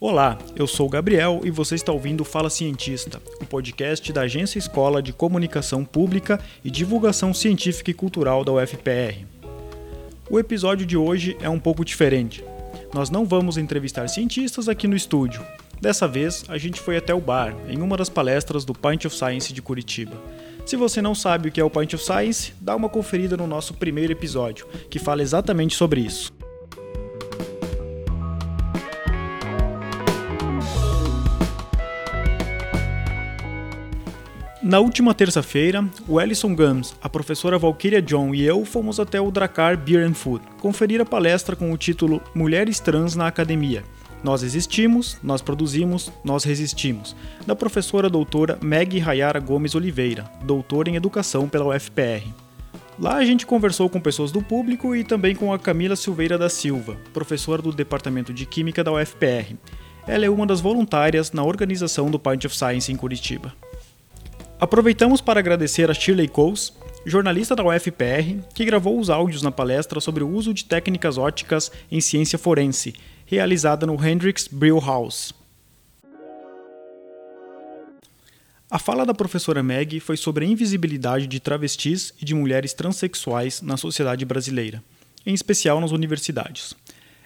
Olá, eu sou o Gabriel e você está ouvindo Fala Cientista, o podcast da Agência Escola de Comunicação Pública e Divulgação Científica e Cultural da UFPR. O episódio de hoje é um pouco diferente. Nós não vamos entrevistar cientistas aqui no estúdio. Dessa vez, a gente foi até o bar, em uma das palestras do Pint of Science de Curitiba. Se você não sabe o que é o Pint of Science, dá uma conferida no nosso primeiro episódio, que fala exatamente sobre isso. Na última terça-feira, o Ellison Gams, a professora Valkyria John e eu fomos até o Dracar Beer and Food conferir a palestra com o título Mulheres Trans na Academia. Nós existimos, nós produzimos, nós resistimos, da professora doutora Meg Rayara Gomes Oliveira, doutora em Educação pela UFPR. Lá a gente conversou com pessoas do público e também com a Camila Silveira da Silva, professora do Departamento de Química da UFPR. Ela é uma das voluntárias na organização do Pint of Science em Curitiba. Aproveitamos para agradecer a Shirley Coles, jornalista da UFPR, que gravou os áudios na palestra sobre o uso de técnicas óticas em ciência forense, realizada no Hendrix Brill House. A fala da professora Meg foi sobre a invisibilidade de travestis e de mulheres transexuais na sociedade brasileira, em especial nas universidades.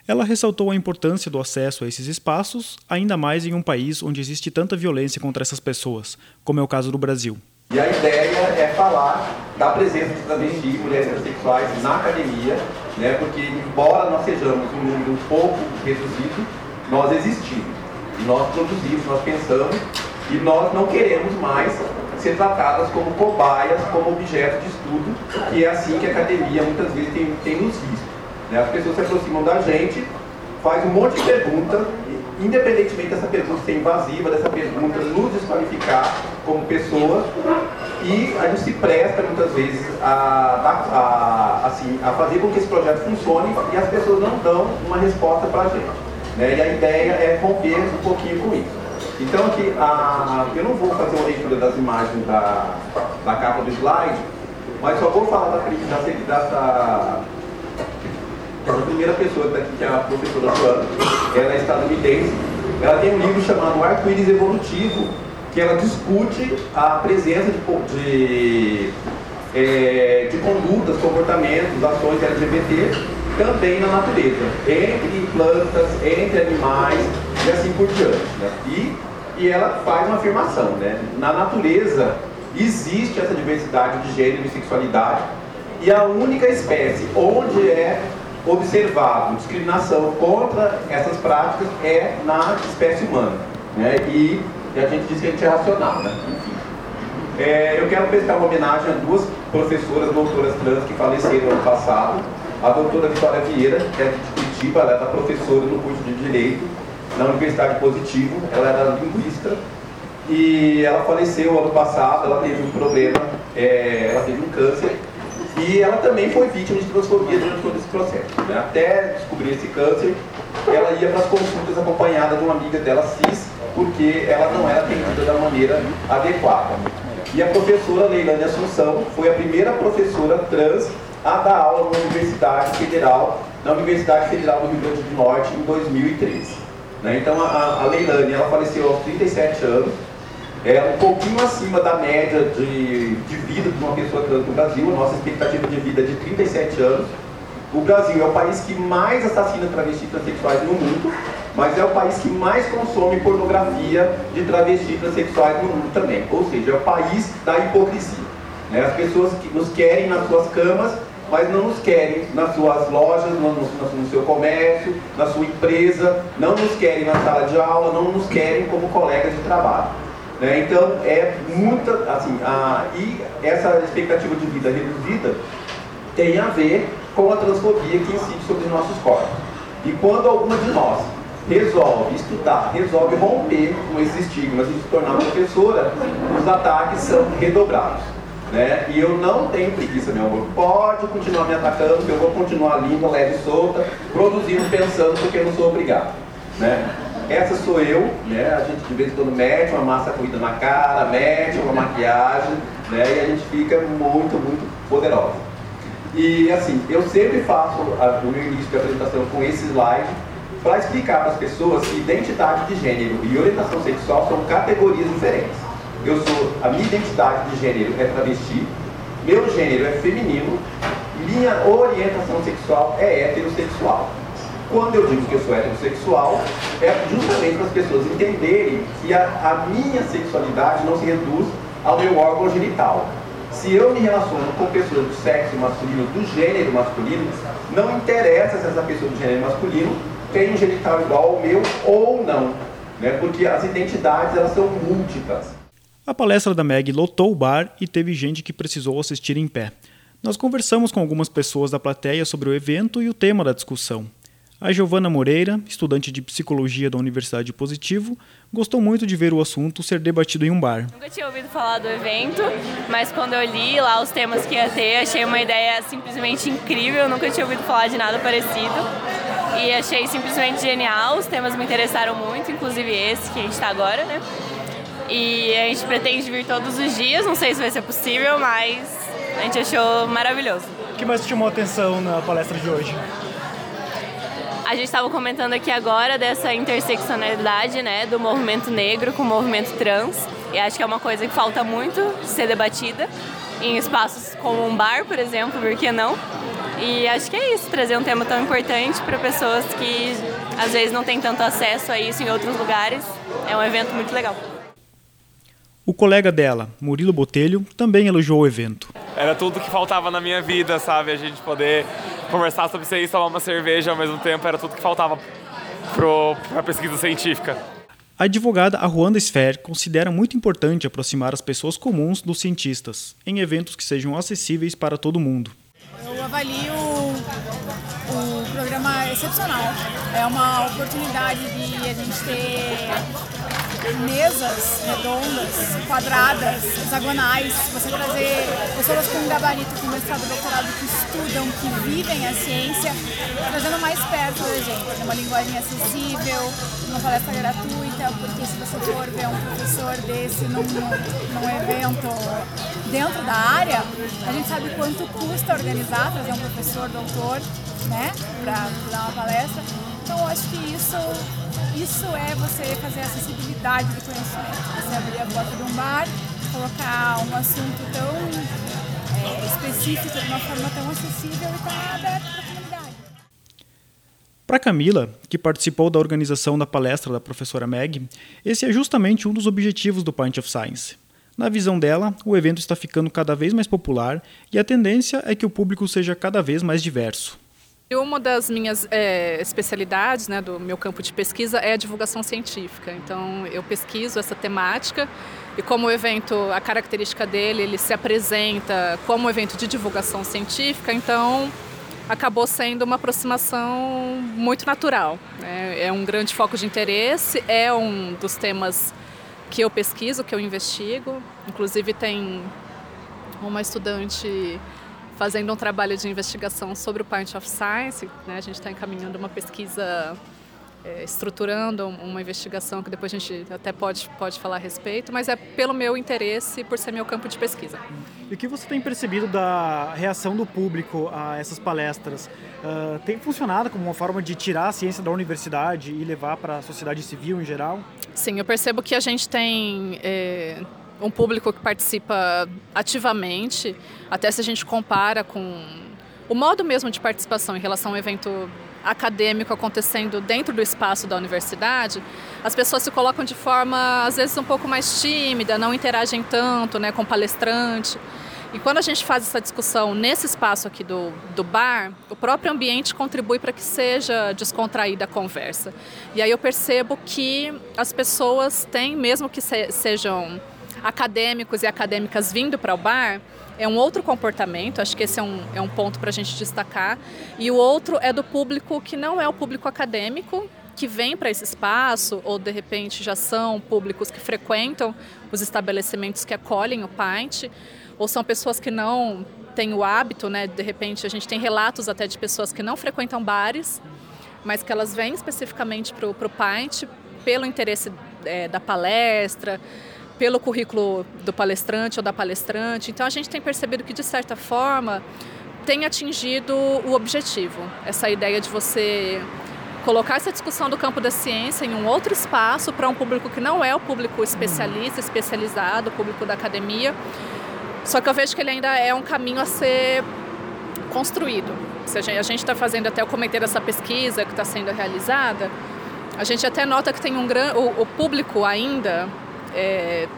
Ela ressaltou a importância do acesso a esses espaços, ainda mais em um país onde existe tanta violência contra essas pessoas, como é o caso do Brasil. E a ideia é falar da presença de travestis, mulheres transexuais na academia, né, porque embora nós sejamos um número um pouco reduzido, nós existimos, nós produzimos, nós pensamos e nós não queremos mais ser tratadas como cobaias, como objeto de estudo, que é assim que a academia muitas vezes tem, tem nos visto. Né? As pessoas se aproximam da gente, faz um monte de pergunta, independentemente dessa pergunta ser invasiva, dessa pergunta nos desqualificar como pessoa, e a gente se presta muitas vezes a, a, assim, a fazer com que esse projeto funcione e as pessoas não dão uma resposta para a gente. Né? E a ideia é romper um pouquinho com isso. Então aqui, a, eu não vou fazer uma leitura das imagens da, da capa do slide, mas só vou falar da, da, dessa essa primeira pessoa que está aqui, que é a professora Joana, ela é estadunidense, ela tem um livro chamado Arco-Íris Evolutivo, que ela discute a presença de, de, é, de condutas, comportamentos, ações LGBT também na natureza, entre plantas, entre animais e assim por diante. Né? E, e ela faz uma afirmação, né? na natureza existe essa diversidade de gênero e sexualidade, e a única espécie onde é observado discriminação contra essas práticas é na espécie humana. Né? E, e a gente diz que a gente é racional. Né? Enfim. É, eu quero prestar uma homenagem a duas professoras doutoras trans que faleceram ano passado. A doutora Vitória Vieira, que é de Curitiba, ela era professora no curso de Direito na Universidade Positivo, ela era linguista e ela faleceu ano passado, ela teve um problema, é, ela teve um câncer e ela também foi vítima de transfobia durante todo esse processo. Né? Até descobrir esse câncer, ela ia para as consultas acompanhada de uma amiga dela cis, porque ela não era atendida da maneira adequada. E a professora Leilane Assunção foi a primeira professora trans a dar aula na Universidade Federal, na Universidade Federal do Rio Grande do Norte em 2013. Né? Então a, a Leilane ela faleceu aos 37 anos, é um pouquinho acima da média de, de vida de uma pessoa trans no Brasil. A nossa expectativa de vida é de 37 anos. O Brasil é o país que mais assassina travestis transexuais no mundo, mas é o país que mais consome pornografia de travestis transexuais no mundo também. Ou seja, é o país da hipocrisia. Né? As pessoas que nos querem nas suas camas, mas não nos querem nas suas lojas, no, no, no, seu comércio, na sua empresa, não nos querem na sala de aula, não nos querem como colegas de trabalho. Né? Então, é muita, assim, a, e essa expectativa de vida reduzida tem a ver com a transfobia que incide sobre os nossos corpos. E quando alguma de nós resolve estudar, resolve romper com esses estigmas e se tornar professora, os ataques são redobrados. Né? E eu não tenho preguiça, meu amor. Pode continuar me atacando, que eu vou continuar limpa, leve e solta, produzindo, pensando, porque eu não sou obrigado. Né? Essa sou eu, né? A gente de vez em quando mete uma massa corrida na cara, mete uma maquiagem, né? E a gente fica muito, muito poderosa. E assim, eu sempre faço a, o meu início de apresentação com esse slide, para explicar para as pessoas que identidade de gênero e orientação sexual são categorias diferentes. Eu sou, a minha identidade de gênero é travesti, meu gênero é feminino, minha orientação sexual é heterossexual. Quando eu digo que eu sou heterossexual, é justamente para as pessoas entenderem que a, a minha sexualidade não se reduz ao meu órgão genital. Se eu me relaciono com pessoas do sexo masculino, do gênero masculino, não interessa se essa pessoa do gênero masculino tem um genital igual ao meu ou não, né? porque as identidades elas são múltiplas. A palestra da Meg lotou o bar e teve gente que precisou assistir em pé. Nós conversamos com algumas pessoas da plateia sobre o evento e o tema da discussão. A Giovana Moreira, estudante de psicologia da Universidade Positivo, gostou muito de ver o assunto ser debatido em um bar. Nunca tinha ouvido falar do evento, mas quando eu li lá os temas que ia ter, achei uma ideia simplesmente incrível. Nunca tinha ouvido falar de nada parecido. E achei simplesmente genial. Os temas me interessaram muito, inclusive esse que a gente está agora, né? E a gente pretende vir todos os dias, não sei se vai ser possível, mas a gente achou maravilhoso. O que mais te chamou a atenção na palestra de hoje? A gente estava comentando aqui agora dessa interseccionalidade, né, do movimento negro com o movimento trans. E acho que é uma coisa que falta muito ser debatida em espaços como um bar, por exemplo, por que não? E acho que é isso, trazer um tema tão importante para pessoas que às vezes não têm tanto acesso a isso em outros lugares. É um evento muito legal. O colega dela, Murilo Botelho, também elogiou o evento. Era tudo que faltava na minha vida, sabe? A gente poder conversar sobre isso tomar uma cerveja ao mesmo tempo, era tudo que faltava para a pesquisa científica. A advogada Aruanda Sfer considera muito importante aproximar as pessoas comuns dos cientistas, em eventos que sejam acessíveis para todo mundo. Eu avalio o programa excepcional. É uma oportunidade de a gente ter mesas redondas, quadradas, hexagonais, você trazer pessoas com gabarito, com mestrado, doutorado, que estudam, que vivem a ciência, trazendo mais perto da gente, uma linguagem acessível, uma palestra gratuita, porque se você for ver um professor desse num, num evento dentro da área, a gente sabe quanto custa organizar, trazer um professor, doutor, né, para dar uma palestra. Então, acho que isso isso é você fazer acessibilidade do conhecimento. Você abrir a porta de um bar, colocar um assunto tão é, específico de uma forma tão acessível e estar aberto para a comunidade. Para Camila, que participou da organização da palestra da professora Meg, esse é justamente um dos objetivos do Pint of Science. Na visão dela, o evento está ficando cada vez mais popular e a tendência é que o público seja cada vez mais diverso. Uma das minhas é, especialidades, né, do meu campo de pesquisa, é a divulgação científica. Então, eu pesquiso essa temática e como o evento, a característica dele, ele se apresenta como um evento de divulgação científica, então acabou sendo uma aproximação muito natural. Né? É um grande foco de interesse, é um dos temas que eu pesquiso, que eu investigo. Inclusive, tem uma estudante fazendo um trabalho de investigação sobre o Pint of Science. Né? A gente está encaminhando uma pesquisa, é, estruturando uma investigação que depois a gente até pode, pode falar a respeito, mas é pelo meu interesse, por ser meu campo de pesquisa. E o que você tem percebido da reação do público a essas palestras? Uh, tem funcionado como uma forma de tirar a ciência da universidade e levar para a sociedade civil em geral? Sim, eu percebo que a gente tem... É um público que participa ativamente, até se a gente compara com o modo mesmo de participação em relação a um evento acadêmico acontecendo dentro do espaço da universidade, as pessoas se colocam de forma às vezes um pouco mais tímida, não interagem tanto né, com o palestrante. E quando a gente faz essa discussão nesse espaço aqui do, do bar, o próprio ambiente contribui para que seja descontraída a conversa. E aí eu percebo que as pessoas têm, mesmo que se, sejam acadêmicos e acadêmicas vindo para o bar, é um outro comportamento, acho que esse é um, é um ponto para a gente destacar. E o outro é do público que não é o público acadêmico, que vem para esse espaço, ou de repente já são públicos que frequentam os estabelecimentos que acolhem o Pint, ou são pessoas que não têm o hábito, né? De repente a gente tem relatos até de pessoas que não frequentam bares, mas que elas vêm especificamente para o Pint pelo interesse é, da palestra, pelo currículo do palestrante ou da palestrante. Então a gente tem percebido que de certa forma tem atingido o objetivo, essa ideia de você colocar essa discussão do campo da ciência em um outro espaço para um público que não é o público especialista, especializado, o público da academia. Só que eu vejo que ele ainda é um caminho a ser construído. Se a gente está fazendo até o comitê dessa pesquisa que está sendo realizada, a gente até nota que tem um grande, o, o público ainda é,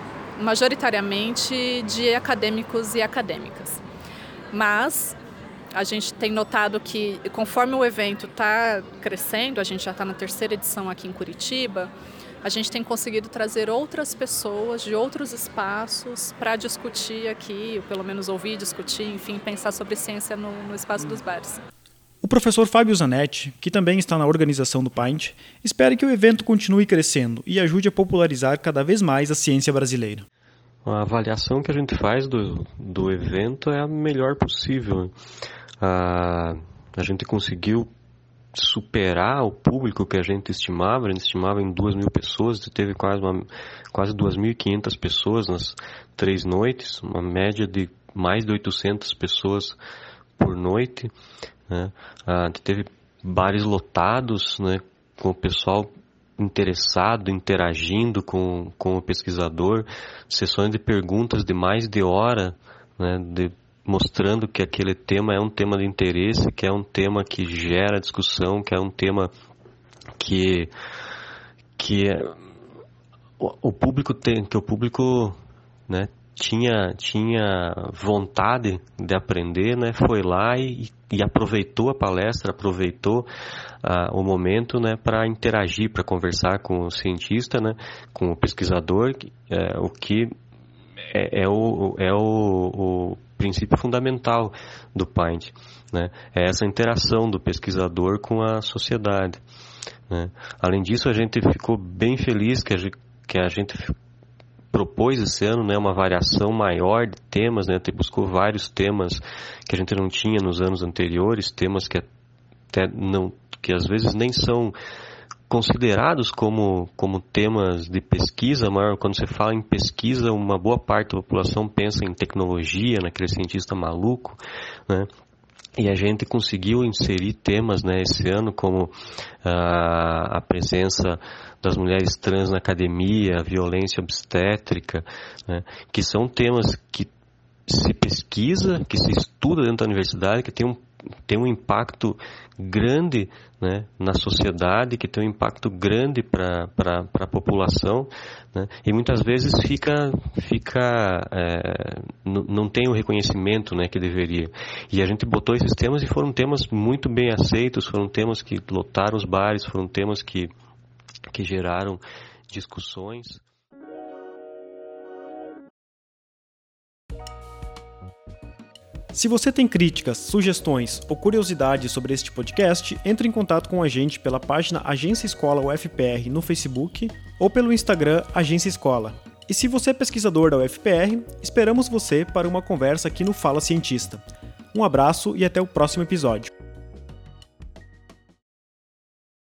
majoritariamente de acadêmicos e acadêmicas. Mas a gente tem notado que, conforme o evento está crescendo, a gente já está na terceira edição aqui em Curitiba, a gente tem conseguido trazer outras pessoas de outros espaços para discutir aqui, ou pelo menos ouvir, discutir, enfim, pensar sobre ciência no, no espaço dos bares. O professor Fábio Zanetti, que também está na organização do Pint, espera que o evento continue crescendo e ajude a popularizar cada vez mais a ciência brasileira. A avaliação que a gente faz do, do evento é a melhor possível. A, a gente conseguiu superar o público que a gente estimava, a gente estimava em 2 mil pessoas, teve quase, uma, quase 2.500 pessoas nas três noites, uma média de mais de 800 pessoas por noite. Né? A gente teve bares lotados, né, com o pessoal interessado, interagindo com, com o pesquisador, sessões de perguntas de mais de hora, né, de mostrando que aquele tema é um tema de interesse, que é um tema que gera discussão, que é um tema que que é, o, o público tem, que o público, né, tinha tinha vontade de aprender, né, foi lá e, e aproveitou a palestra, aproveitou uh, o momento, né, para interagir, para conversar com o cientista, né, com o pesquisador, é, o que é, é, o, é o, o princípio fundamental do Pint. Né? É essa interação do pesquisador com a sociedade. Né? Além disso, a gente ficou bem feliz que a gente, que a gente propôs esse ano né, uma variação maior de temas, né, buscou vários temas que a gente não tinha nos anos anteriores, temas que até não que às vezes nem são considerados como, como temas de pesquisa, mas quando você fala em pesquisa, uma boa parte da população pensa em tecnologia, naquele cientista maluco, né? E a gente conseguiu inserir temas né, esse ano, como ah, a presença das mulheres trans na academia, a violência obstétrica, né, que são temas que se pesquisa, que se estuda dentro da universidade, que tem um tem um impacto grande né, na sociedade, que tem um impacto grande para a população, né, e muitas vezes fica, fica é, não tem o reconhecimento né, que deveria. E a gente botou esses temas e foram temas muito bem aceitos, foram temas que lotaram os bares, foram temas que, que geraram discussões. Se você tem críticas, sugestões ou curiosidades sobre este podcast, entre em contato com a gente pela página Agência Escola UFPR no Facebook ou pelo Instagram Agência Escola. E se você é pesquisador da UFPR, esperamos você para uma conversa aqui no Fala Cientista. Um abraço e até o próximo episódio.